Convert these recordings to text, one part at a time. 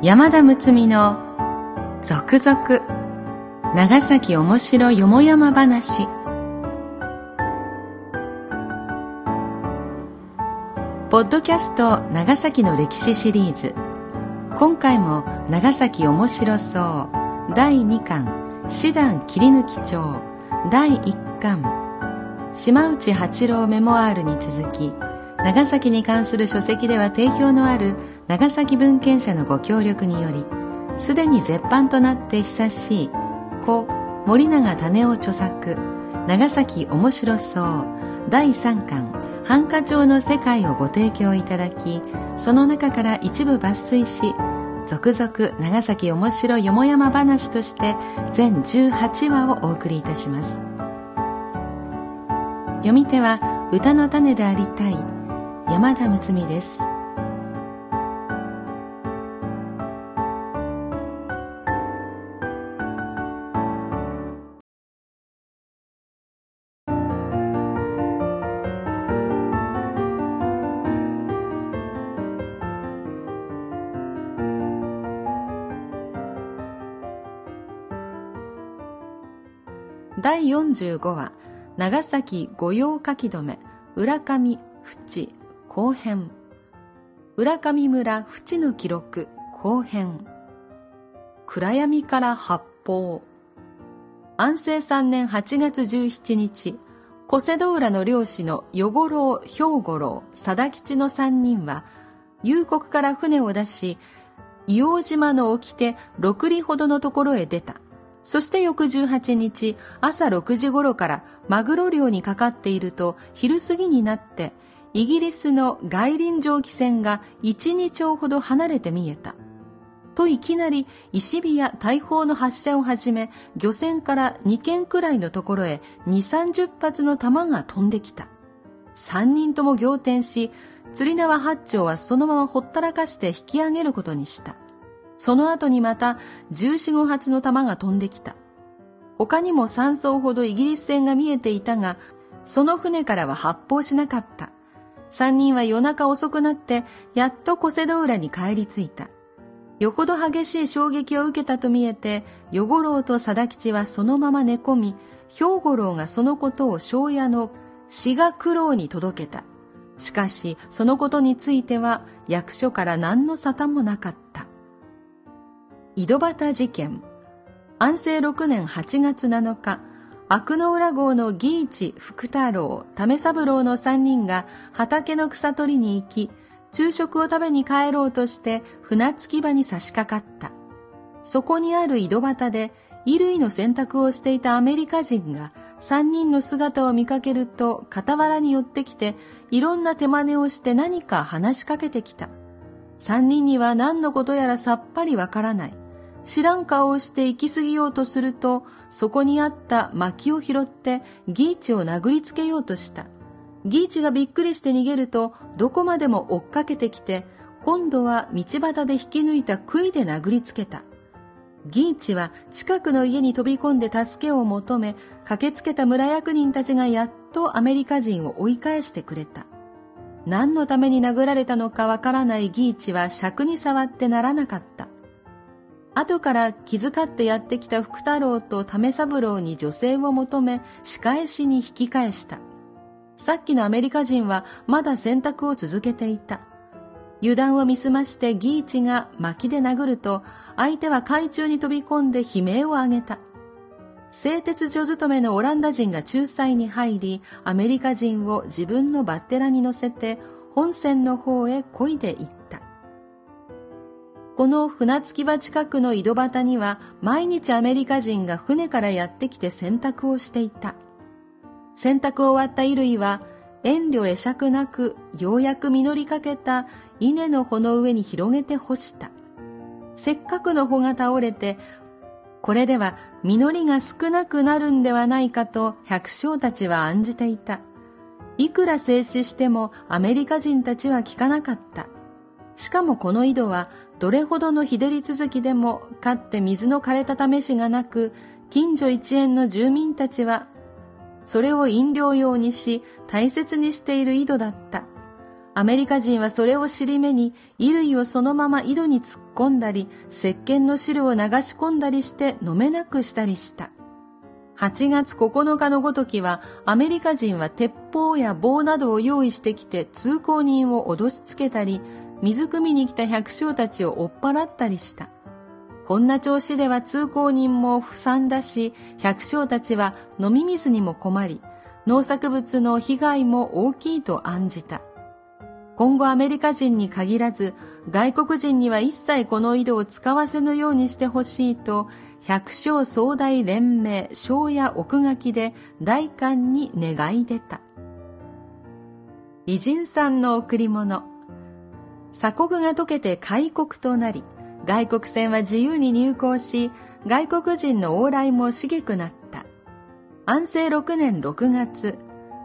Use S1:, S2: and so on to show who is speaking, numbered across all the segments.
S1: 山田睦美の続々長崎おもしろよもやま話。ポッドキャスト長崎の歴史シリーズ。今回も長崎おもしろそう。第2巻。師団切り抜き帳。第1巻。島内八郎メモアールに続き長崎に関する書籍では定評のある長崎文献者のご協力によりすでに絶版となって久しい故森永種夫著作長崎面白そう第3巻繁華町の世界をご提供いただきその中から一部抜粋し続々長崎面白よもやま話として全18話をお送りいたします。読み手は歌の種でありたい山田睦美です。第45話長崎御用書き留め浦上淵。後編。浦上村淵の記録後編。暗闇から発砲。安政3年8月17日小瀬戸浦の漁師の与五郎兵五郎貞吉の3人は夕刻から船を出し硫黄島の沖手6里ほどのところへ出た。そして翌18日朝6時頃からマグロ漁にかかっていると昼過ぎになってイギリスの外輪蒸気船が1、2丁ほど離れて見えた。といきなり石火や大砲の発射をはじめ、漁船から2軒くらいのところへ2、30発の弾が飛んできた。3人とも仰天し、釣り縄八丁はそのままほったらかして引き上げることにした。その後にまた14、5発の弾が飛んできた。他にも3艘ほどイギリス船が見えていたが、その船からは発砲しなかった。三人は夜中遅くなって、やっと小瀬戸浦に帰り着いた。よほど激しい衝撃を受けたと見えて、与五郎と貞吉はそのまま寝込み、兵五郎がそのことを庄屋の志賀九郎に届けた。しかし、そのことについては役所から何の沙汰もなかった。井戸端事件。安政6年8月7日、悪の裏号の義一、福太郎、為三郎の三人が畑の草取りに行き、昼食を食べに帰ろうとして船着き場に差し掛かった。そこにある井戸端で衣類の洗濯をしていたアメリカ人が三人の姿を見かけると傍らに寄ってきていろんな手真似をして何か話しかけてきた。三人には何のことやらさっぱりわからない。知らん顔をして行き過ぎようとすると、そこにあった薪を拾ってギーチを殴りつけようとした。ギーチがびっくりして逃げると、どこまでも追っかけてきて、今度は道端で引き抜いた杭で殴りつけた。ギーチは近くの家に飛び込んで助けを求め、駆けつけた村役人たちがやっとアメリカ人を追い返してくれた。何のために殴られたのかわからないギーチは尺に触ってならなかった。後から気遣ってやってきた福太郎と為三郎に女性を求め仕返しに引き返した。さっきのアメリカ人はまだ選択を続けていた。油断を見すましてギーチが薪で殴ると、相手は海中に飛び込んで悲鳴を上げた。製鉄所勤めのオランダ人が仲裁に入り、アメリカ人を自分のバッテラに乗せて本線の方へ漕いで行った。この船着き場近くの井戸端には毎日アメリカ人が船からやってきて洗濯をしていた。洗濯終わった衣類は遠慮会釈なくようやく実りかけた稲の穂の上に広げて干した。せっかくの穂が倒れて、これでは実りが少なくなるんではないかと百姓たちは案じていた。いくら静止してもアメリカ人たちは聞かなかった。しかもこの井戸はどれほどの日照り続きでもかって水の枯れた試しがなく、近所一円の住民たちは、それを飲料用にし、大切にしている井戸だった。アメリカ人はそれを尻目に衣類をそのまま井戸に突っ込んだり、石鹸の汁を流し込んだりして飲めなくしたりした。8月9日のごときは、アメリカ人は鉄砲や棒などを用意してきて通行人を脅しつけたり、水汲みに来た百姓たちを追っ払ったりした。こんな調子では通行人も不散だし、百姓たちは飲み水にも困り、農作物の被害も大きいと案じた。今後アメリカ人に限らず、外国人には一切この井戸を使わせぬようにしてほしいと、百姓総大連盟庄屋奥垣で大官に願い出た。偉人さんの贈り物。鎖国が解けて開国となり、外国船は自由に入港し、外国人の往来も茂くなった。安政6年6月、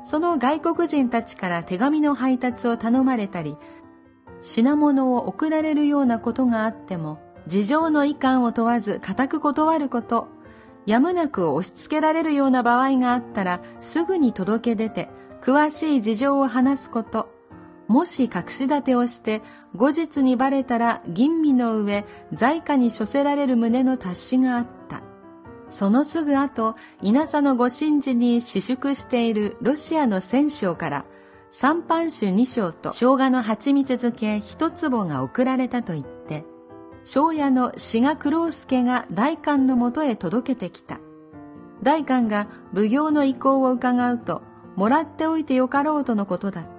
S1: その外国人たちから手紙の配達を頼まれたり、品物を送られるようなことがあっても、事情の遺憾を問わず固く断ること、やむなく押し付けられるような場合があったらすぐに届け出て詳しい事情を話すこと、もし隠し立てをして後日にバレたら吟味の上在家に処せられる旨の達しがあった。そのすぐ後、稲佐のご神事に私祝しているロシアの戦将から三般酒二升と生姜の蜂蜜漬け一坪が送られたと言って、庄屋の志賀九郎助が大官のもとへ届けてきた。大官が奉行の意向を伺うと、もらっておいてよかろうとのことだった。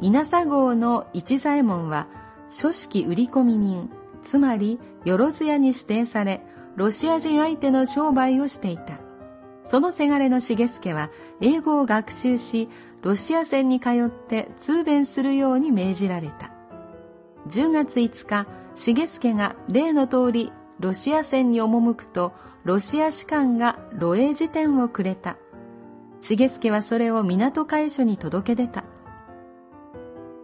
S1: 稲佐号の一左衛門は、書式売込人、つまり、よろず屋に指定され、ロシア人相手の商売をしていた。そのせがれの重助は、英語を学習し、ロシア船に通って通弁するように命じられた。10月5日、重助が例の通りロシア船に赴くと、ロシア士官が露営辞典をくれた。重助はそれを港会所に届け出た。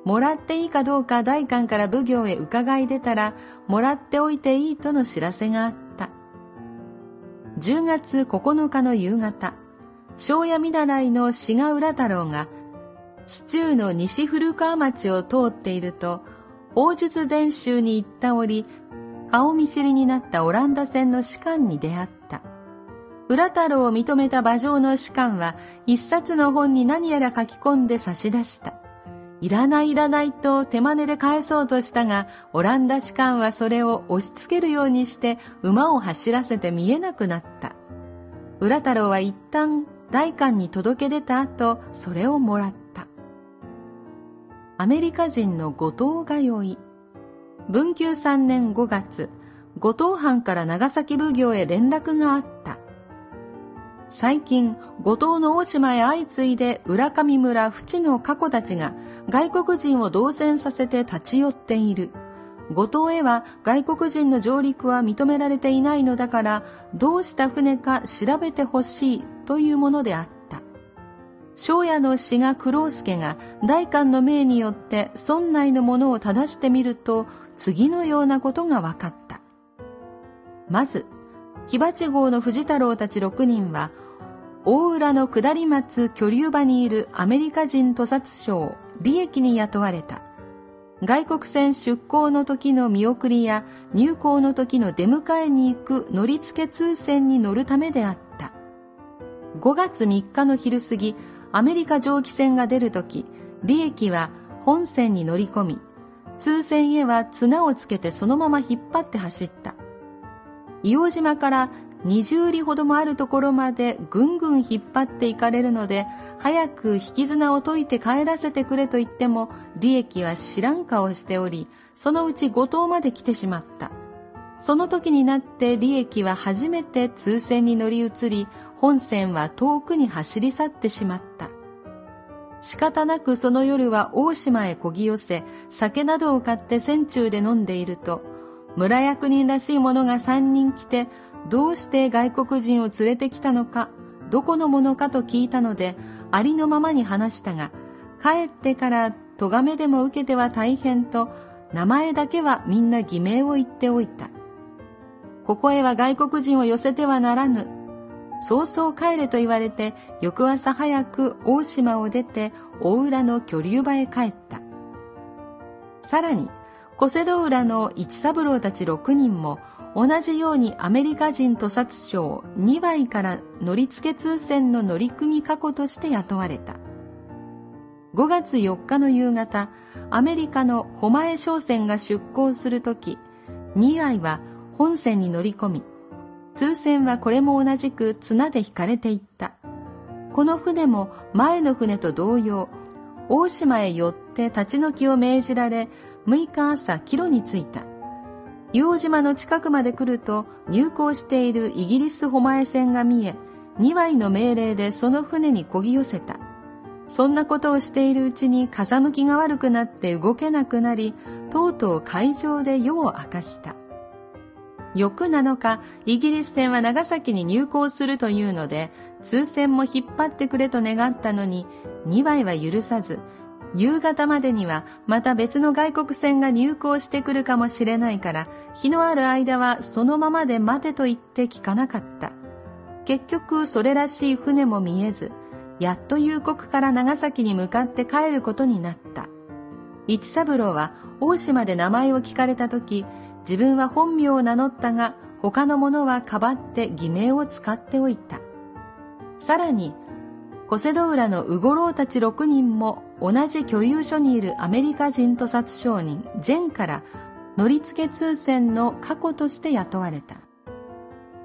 S1: もらっていいかどうか大官から奉行へ伺い出たら、もらっておいていいとの知らせがあった。10月9日の夕方、庄屋見習いの志賀浦太郎が、市中の西古川町を通っていると、王術伝習に行った折、顔見知りになったオランダ船の士官に出会った。浦太郎を認めた馬上の士官は、一冊の本に何やら書き込んで差し出した。いらないいらないと手真似で返そうとしたが、オランダ士官はそれを押し付けるようにして馬を走らせて見えなくなった。浦太郎は一旦大官に届け出た後、それをもらった。アメリカ人の後藤通い。文久3年5月、後藤藩から長崎奉行へ連絡があった。最近、後藤の大島へ相次いで浦上村淵の過去たちが外国人を同船させて立ち寄っている。後藤へは外国人の上陸は認められていないのだから、どうした船か調べてほしいというものであった。庄屋の志賀九郎助が大官の命によって村内のものを正してみると次のようなことが分かった。まず、木鉢号の藤太郎たち6人は、大浦の下り松居留場にいるアメリカ人屠殺省利益に雇われた。外国船出港の時の見送りや入港の時の出迎えに行く乗り付け通船に乗るためであった。5月3日の昼過ぎ、アメリカ蒸気船が出るとき、利益は本船に乗り込み、通船へは綱をつけてそのまま引っ張って走った。硫黄島から20里ほどもあるところまでぐんぐん引っ張っていかれるので、早く引き綱を解いて帰らせてくれと言っても、利益は知らん顔しており、そのうち五島まで来てしまった。その時になって利益は初めて通船に乗り移り、本船は遠くに走り去ってしまった。仕方なくその夜は大島へこぎ寄せ、酒などを買って船中で飲んでいると、村役人らしい者が三人来て、どうして外国人を連れてきたのか、どこの者かと聞いたので、ありのままに話したが、帰ってから咎めでも受けては大変と、名前だけはみんな偽名を言っておいた。ここへは外国人を寄せてはならぬ。そうそう帰れと言われて翌朝早く大島を出て大浦の居留場へ帰った。さらに、小瀬戸浦の一三郎たち6人も同じようにアメリカ人屠殺省2倍から乗り付け通船の乗組過去として雇われた。5月4日の夕方、アメリカの狛江商船が出港するとき、2倍は本船に乗り込み、通船はこれも同じく綱で引かれていった。この船も前の船と同様、大島へ寄って立ち退きを命じられ、6日朝帰路に着いた。硫黄島の近くまで来ると入港しているイギリス狛江船が見え、2倍の命令でその船に漕ぎ寄せた。そんなことをしているうちに風向きが悪くなって動けなくなり、とうとう海上で夜を明かした。翌7日、イギリス船は長崎に入港するというので、通船も引っ張ってくれと願ったのに、2倍は許さず、夕方までにはまた別の外国船が入港してくるかもしれないから、日のある間はそのままで待てと言って聞かなかった。結局それらしい船も見えず、やっと夕刻から長崎に向かって帰ることになった。一三郎は大島で名前を聞かれた時、自分は本名を名乗ったが、他の者はかばって偽名を使っておいた。さらに、小瀬戸浦のウゴロウたち6人も同じ居留所にいるアメリカ人屠殺商人、ジェンから乗り付け通船の過去として雇われた。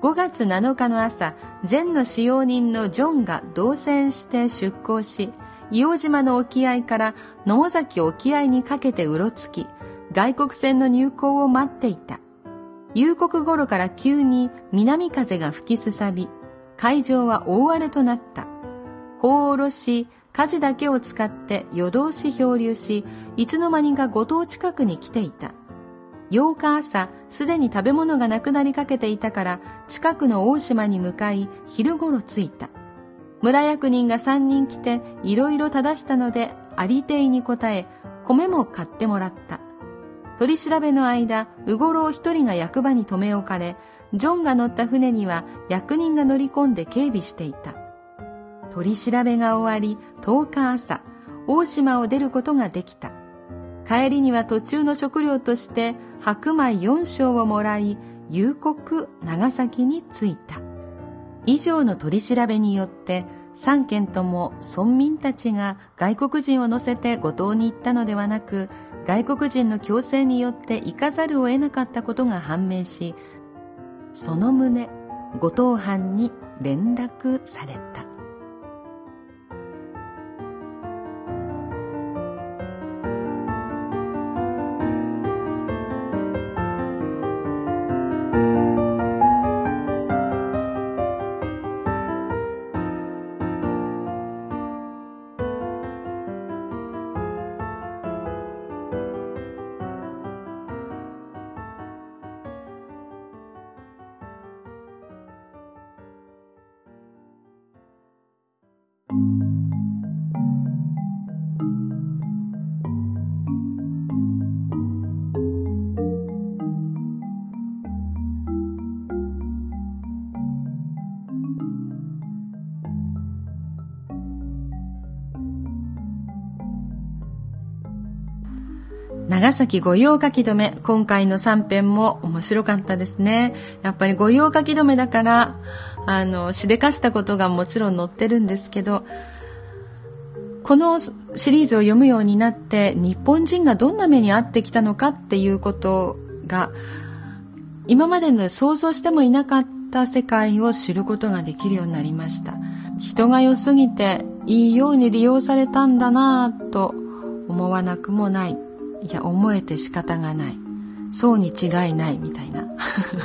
S1: 5月7日の朝、ジェンの使用人のジョンが同船して出港し、硫黄島の沖合から野崎沖合にかけてうろつき、外国船の入港を待っていた。夕刻頃から急に南風が吹きすさび、海上は大荒れとなった。砲を下ろし、舵だけを使って夜通し漂流し、いつの間にか五島近くに来ていた。8日朝、すでに食べ物がなくなりかけていたから、近くの大島に向かい、昼頃着いた。村役人が3人来て、いろいろ正したので、ありていに答え、米も買ってもらった。取り調べの間、うごろう一人が役場に留め置かれ、ジョンが乗った船には役人が乗り込んで警備していた。取り調べが終わり、10日朝、大島を出ることができた。帰りには途中の食料として白米4升をもらい、夕刻長崎に着いた。以上の取り調べによって、3件とも村民たちが外国人を乗せて五島に行ったのではなく、外国人の強制によって行かざるを得なかったことが判明し、その旨、五島藩に連絡された。長崎御用書き留め、今回の3編も面白かったですね。やっぱり御用書き留めだから、あの、しでかしたことがもちろん載ってるんですけど、このシリーズを読むようになって、日本人がどんな目に遭ってきたのかっていうことが、今までの想像してもいなかった世界を知ることができるようになりました。人が良すぎて、いいように利用されたんだなぁと思わなくもない。いや、思えて仕方がない。そうに違いないみたいな。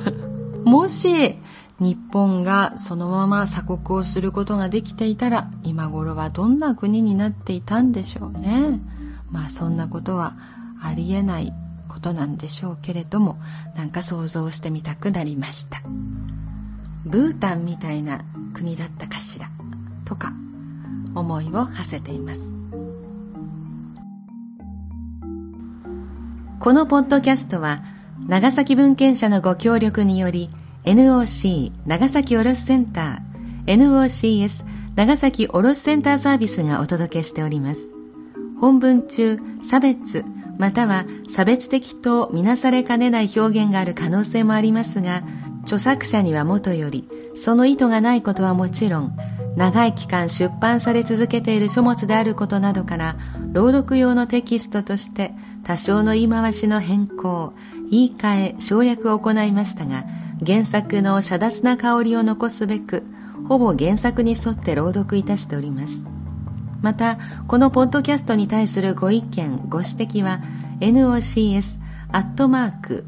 S1: もし、日本がそのまま鎖国をすることができていたら、今頃はどんな国になっていたんでしょうね。まあそんなことはありえないことなんでしょうけれども、なんか想像してみたくなりました。ブータンみたいな国だったかしら、とか思いを馳せています。このポッドキャストは長崎文献社のご協力により NOC 長崎卸センター NOCS 長崎卸センターサービスがお届けしております。本文中、差別、または差別的とみなされかねない表現がある可能性もありますが、著作者にはもとより、その意図がないことはもちろん、長い期間出版され続けている書物であることなどから、朗読用のテキストとして多少の言い回しの変更、言い換え、省略を行いましたが、原作の遮奪な香りを残すべく、ほぼ原作に沿って朗読いたしております。また、このポッドキャストに対するご意見、ご指摘は、nocs アットマーク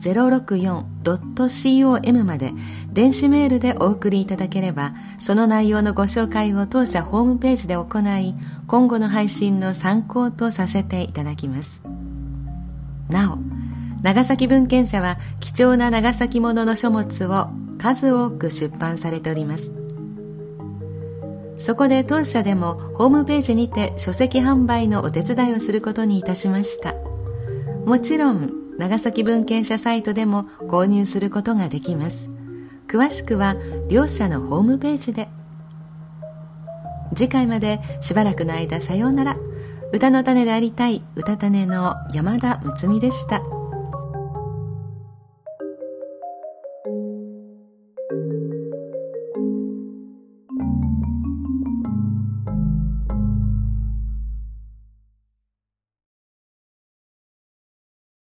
S1: 064.com まで電子メールでお送りいただければ、その内容のご紹介を当社ホームページで行い、今後の配信の参考とさせていただきます。なお、長崎文献社は貴重な長崎ものの書物を数多く出版されております。そこで当社でもホームページにて書籍販売のお手伝いをすることにいたしました。もちろん、長崎文献者サイトでも購入することができます。詳しくは両社のホームページで。次回までしばらくの間さようなら。歌の種でありたい歌種の山田睦美でした。